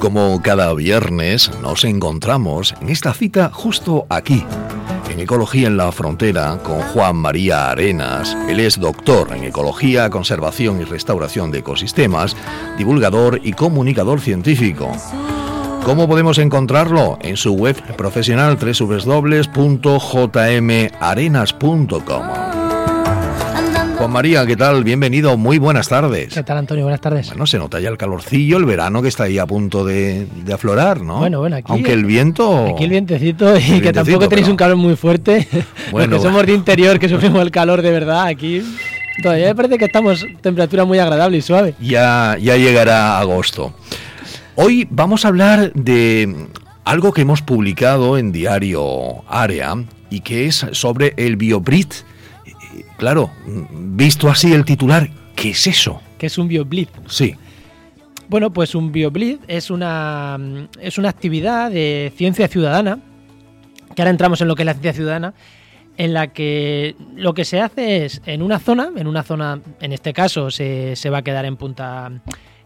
Como cada viernes nos encontramos en esta cita justo aquí, en Ecología en la Frontera, con Juan María Arenas. Él es doctor en Ecología, Conservación y Restauración de Ecosistemas, divulgador y comunicador científico. ¿Cómo podemos encontrarlo? En su web profesional www.jmarenas.com. Juan María, ¿qué tal? Bienvenido, muy buenas tardes. ¿Qué tal, Antonio? Buenas tardes. Bueno, se nota ya el calorcillo, el verano que está ahí a punto de, aflorar, ¿no? Bueno, bueno, aquí. Aunque el viento. Aquí el vientecito y que tampoco tenéis un calor muy fuerte. Bueno. Porque somos de interior que sufrimos el calor de verdad aquí. Todavía me parece que estamos temperatura muy agradable y suave. Ya, ya llegará agosto. Hoy vamos a hablar de algo que hemos publicado en Diario Área y que es sobre el BioBrit Claro, visto así el titular, ¿qué es eso? ¿Qué es un BioBlitz? Sí. Bueno, pues un BioBlitz es una, es una actividad de ciencia ciudadana, que ahora entramos en lo que es la ciencia ciudadana, en la que lo que se hace es en una zona, en una zona, en este caso se, se va a quedar en Punta,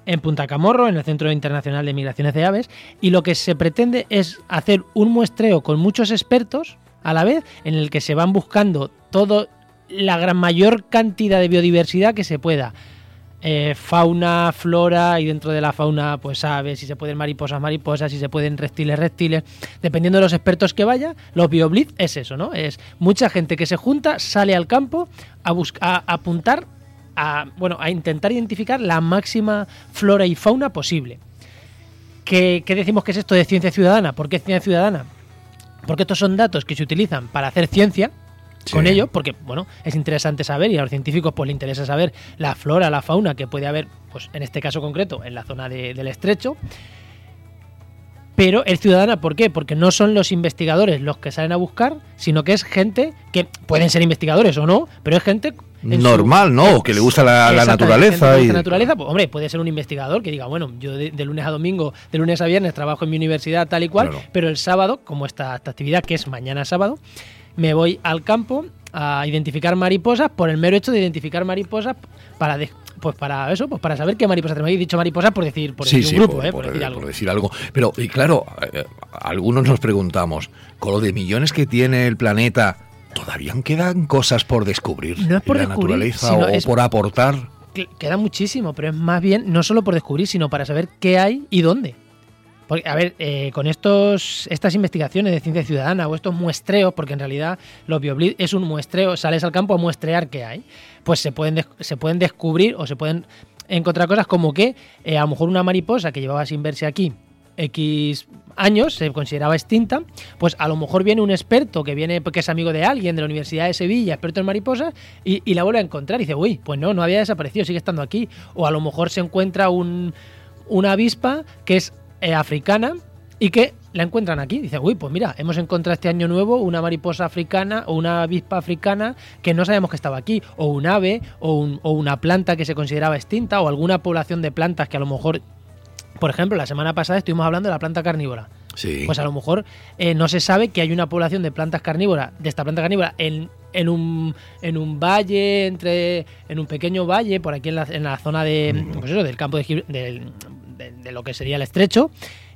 en Punta Camorro, en el Centro Internacional de Migraciones de Aves, y lo que se pretende es hacer un muestreo con muchos expertos a la vez, en el que se van buscando todo la gran mayor cantidad de biodiversidad que se pueda. Eh, fauna, flora y dentro de la fauna, pues aves, si se pueden mariposas, mariposas, si se pueden reptiles, reptiles. Dependiendo de los expertos que vaya, los bioblitz es eso, ¿no? Es mucha gente que se junta, sale al campo a, buscar, a apuntar, a, bueno, a intentar identificar la máxima flora y fauna posible. ¿Qué, ¿Qué decimos que es esto de ciencia ciudadana? ¿Por qué ciencia ciudadana? Porque estos son datos que se utilizan para hacer ciencia, con ello, porque bueno, es interesante saber y a los científicos pues les interesa saber la flora, la fauna que puede haber, pues en este caso concreto, en la zona del estrecho. Pero es ciudadana, ¿por qué? Porque no son los investigadores los que salen a buscar, sino que es gente que pueden ser investigadores o no, pero es gente normal, ¿no? Que le gusta la, naturaleza. y... naturaleza, pues hombre, puede ser un investigador que diga, bueno, yo de, lunes a domingo, de lunes a viernes trabajo en mi universidad tal y cual, pero el sábado, como esta, esta actividad que es mañana sábado, me voy al campo a identificar mariposas por el mero hecho de identificar mariposas para pues para eso, pues para saber qué mariposas tenemos. He dicho mariposas por decir, por decir un grupo, por, eh, por, decir algo. por, decir algo. Pero, y claro, eh, algunos nos preguntamos, con lo de millones que tiene el planeta, ¿todavía quedan cosas por descubrir no es por la naturaleza o por aportar? Queda muchísimo, pero es más bien no solo por descubrir, sino para saber qué hay y dónde. Porque, a ver, eh, con estos, estas investigaciones de ciencia ciudadana o estos muestreos, porque en realidad los BioBlitz es un muestreo, sales al campo a muestrear qué hay, pues se pueden, se pueden descubrir o se pueden encontrar cosas como que eh, a lo mejor una mariposa que llevaba sin verse aquí X años, se consideraba extinta, pues a lo mejor viene un experto que viene, que es amigo de alguien de la Universidad de Sevilla, experto en mariposas, y, y la vuelve a encontrar y dice, uy, pues no, no había desaparecido, sigue estando aquí. O a lo mejor se encuentra un, una avispa que es africana y que la encuentran aquí. Dice, uy, pues mira, hemos encontrado este año nuevo una mariposa africana o una avispa africana que no sabíamos que estaba aquí, o un ave, o, una planta que se consideraba extinta, o alguna población de plantas que a lo mejor, por ejemplo, la semana pasada estuvimos hablando de la planta carnívora. Sí. Pues a lo mejor eh, no se sabe que hay una población de plantas carnívoras, de esta planta carnívora, en, en, un, en un valle, entre en un pequeño valle, por aquí en la, en la zona de, mm. pues eso, del campo de, del, de, lo que sería el estrecho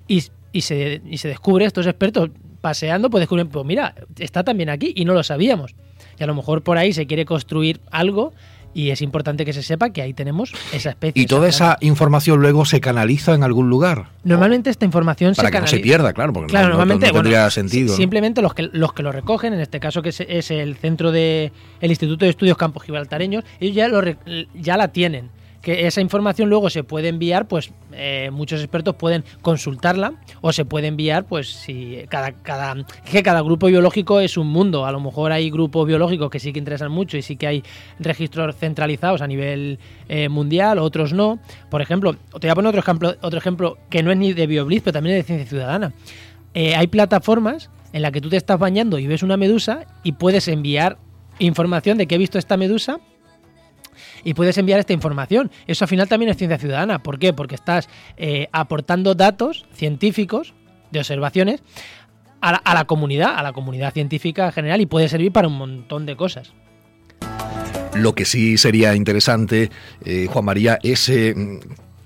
y, y, se, y se descubre, estos expertos paseando, pues descubren, pues mira, está también aquí y no lo sabíamos. Y a lo mejor por ahí se quiere construir algo y es importante que se sepa que ahí tenemos esa especie. ¿Y toda esa información luego se canaliza en algún lugar? Normalmente esta información Para que no se pierda, claro, porque no, normalmente, tendría sentido. Simplemente los que, los que lo recogen, en este caso que es, el centro de el Instituto de Estudios Campos Gibraltareños, ellos ya, lo, ya la tienen que esa información luego se puede enviar, pues eh, muchos expertos pueden consultarla o se puede enviar, pues si cada, cada, que cada grupo biológico es un mundo, a lo mejor hay grupos biológicos que sí que interesan mucho y sí que hay registros centralizados a nivel eh, mundial, otros no. Por ejemplo, te voy a poner otro ejemplo, otro ejemplo que no es ni de BioBlitz, pero también es de ciencia ciudadana. Eh, hay plataformas en las que tú te estás bañando y ves una medusa y puedes enviar información de que he visto esta medusa y puedes enviar esta información. Eso al final también es ciencia ciudadana. ¿Por qué? Porque estás eh, aportando datos científicos de observaciones a la, comunidad, a la comunidad científica en general y puede servir para un montón de cosas. Lo que sí sería interesante, eh, Juan María, es eh,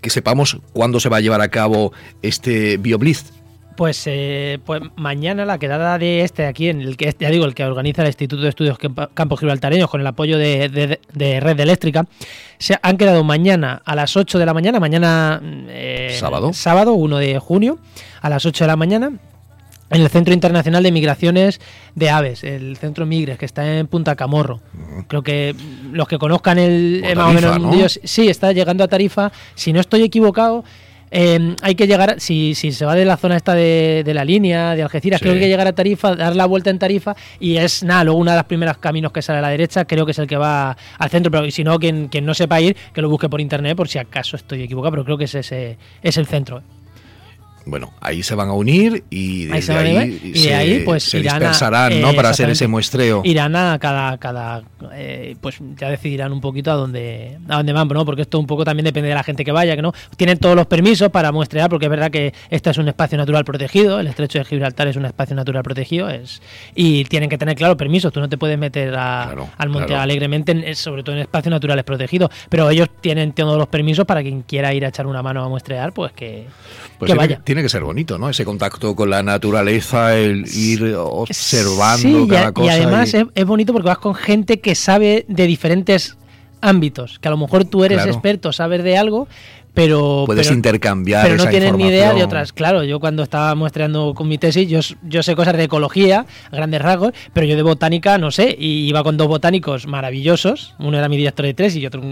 que sepamos cuándo se va a llevar a cabo este BioBlitz. Pues, eh, pues mañana la quedada de este aquí, en el que ya digo, el que organiza el Instituto de Estudios Campos Gibraltareños con el apoyo de, Red Eléctrica, se han quedado mañana a las 8 de la mañana, mañana eh, sábado. sábado 1 de junio, a las 8 de la mañana, en el Centro Internacional de Migraciones de Aves, el Centro Migres, que está en Punta Camorro. Creo que los que conozcan el más o menos sí, está llegando a Tarifa. Si no estoy equivocado, eh, hay que llegar, si, si se va de la zona esta de, la línea, de Algeciras, creo que hay que llegar a Tarifa, dar la vuelta en Tarifa y es nada, luego uno de los primeros caminos que sale a la derecha, creo que es el que va al centro, pero si no, quien, quien no sepa ir, que lo busque por internet por si acaso estoy equivocado, pero creo que es ese, es el centro bueno, ahí se van a unir y ahí, de ahí pues se dispersarán, ¿no? Para hacer ese muestreo. Irán a cada, cada eh, pues ya decidirán un poquito a dónde, a dónde van, ¿no? Porque esto un poco también depende de la gente que vaya, que no tienen todos los permisos para muestrear, porque es verdad que este es un espacio natural protegido, el Estrecho de Gibraltar es un espacio natural protegido, es y tienen que tener claro permisos. Tú no te puedes meter al monte alegremente, sobre todo en espacios naturales protegidos, pero ellos tienen todos los permisos para quien quiera ir a echar una mano a muestrear, pues que, pues vaya tiene que ser bonito, ¿no? Ese contacto con la naturaleza, el ir observando cada cosa. Y además es, bonito porque vas con gente que sabe de diferentes ámbitos, que a lo mejor tú eres experto, sabes de algo, pero puedes intercambiar pero no tienes ni idea de otras. Claro yo cuando estaba muestreando con mi tesis yo, yo sé cosas de ecología a grandes rasgos pero yo de botánica no sé y iba con dos botánicos maravillosos uno era mi director de tres y otro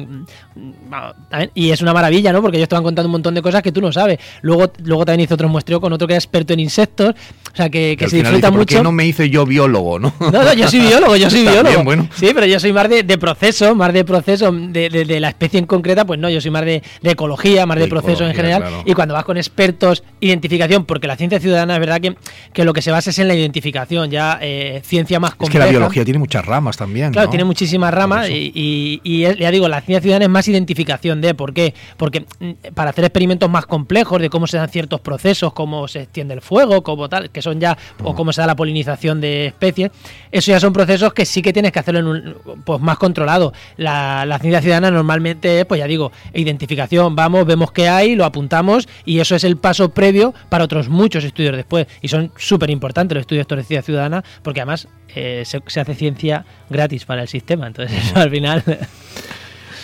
y es una maravilla no porque ellos estaban contando un montón de cosas que tú no sabes. Luego luego también hice otro muestreo con otro que era experto en insectos o sea que, se disfruta mucho ¿por qué no me hice yo biólogo no no, no yo soy biólogo yo soy biólogo. bueno. sí pero yo soy más de, proceso más de proceso de, de, la especie en concreta pues no yo soy más de ecología más de proceso en general. Y cuando vas con expertos, identificación, porque la ciencia ciudadana es verdad que, que lo que se basa es en la identificación, ya eh, ciencia más compleja. Es que la biología tiene muchas ramas también. Claro, tiene muchísimas ramas y, y, ya digo, la ciencia ciudadana es más identificación de por qué. Porque mm, para hacer experimentos más complejos de cómo se dan ciertos procesos, cómo se extiende el fuego, como tal, que son ya, o cómo se da la polinización de especies, eso ya son procesos que sí que tienes que hacerlo en un, pues más controlado. La, la ciencia ciudadana normalmente, pues ya digo, identificación, vamos vemos qué hay, lo apuntamos y eso es el paso previo para otros muchos estudios después. Y son súper importantes los estudios de ciencia ciudadana porque además eh, se, hace ciencia gratis para el sistema. Entonces eso al final...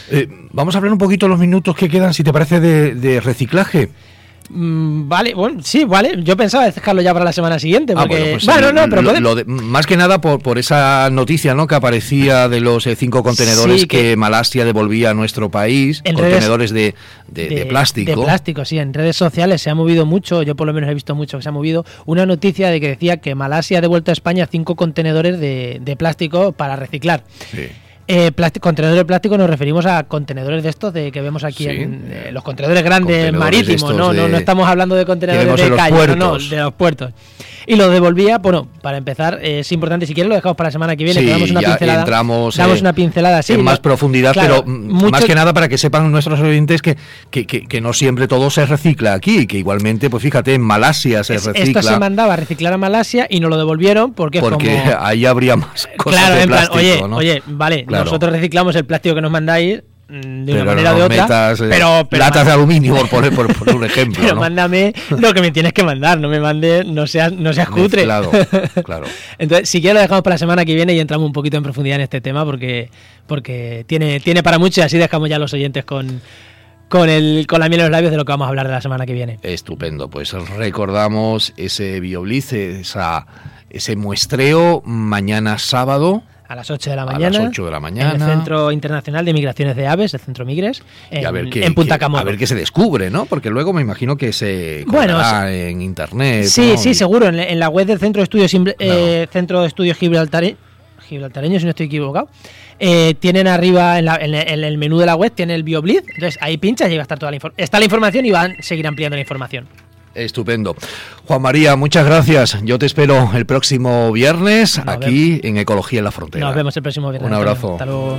Eh, vamos a hablar un poquito los minutos que quedan, si te parece, de reciclaje. Mm, vale, bueno, sí, vale. Yo pensaba dejarlo ya para la semana siguiente. Ah, bueno, no, pero más que nada por, por esa noticia ¿no? que aparecía de los eh, cinco contenedores que, Malasia devolvía a nuestro país, contenedores de, de, plástico. De plástico, sí. En redes sociales se ha movido mucho, yo por lo menos he visto mucho que se ha movido, una noticia de que decía que Malasia ha devuelto a España cinco contenedores de, plástico para reciclar. Sí. Eh, contenedores de plástico nos referimos a contenedores de estos de que vemos aquí en eh, los contenedores grandes marítimos, ¿no? ¿no? No estamos hablando de contenedores de calle, no, de los puertos y lo devolvía. Bueno, para empezar, eh, es importante, si quieres lo dejamos para la semana que viene, que damos una pincelada. Entramos, damos una pincelada en más profundidad, pero más que nada para que sepan nuestros oyentes que, que, que, no siempre todo se recicla aquí, que igualmente, pues fíjate, en Malasia se recicla. Esto se mandaba a reciclar a Malasia y no lo devolvieron porque, porque ahí habría más cosas claro, de plástico, oye, oye, vale, nosotros reciclamos el plástico que nos mandáis Mm, de una manera o de otra. Eh, pero, latas de aluminio, por por, por un ejemplo. pero mándame lo que me tienes que mandar, no me mandes, no seas, no seas cutre. Claro, claro. Entonces, si quieres lo dejamos para la semana que viene y entramos un poquito en profundidad en este tema porque, porque tiene, tiene para mucho y así dejamos ya los oyentes con, con, el, con la miel en los labios de lo que vamos a hablar de la semana que viene. Estupendo, pues recordamos ese biobliz, esa, ese muestreo mañana sábado a las 8 de la mañana. A las 8 de la mañana. En el Centro Internacional de Migraciones de Aves, el Centro Migres, en, Punta Camorro. A ver qué se descubre, ¿no? Porque luego me imagino que se bueno, en internet. Sí, sí, seguro. En, la web del Centro de Estudios, eh, Centro de Estudios Gibraltare, Gibraltareño, si no estoy equivocado, eh, tienen arriba en, el menú de la web, tiene el BioBlitz. Entonces ahí pinchas y va a estar toda la información. Está la información y van a seguir ampliando la información. Estupendo. Juan María, muchas gracias. Yo te espero el próximo viernes aquí en Ecología en la Frontera. Nos vemos el próximo viernes. Un abrazo. Hasta luego.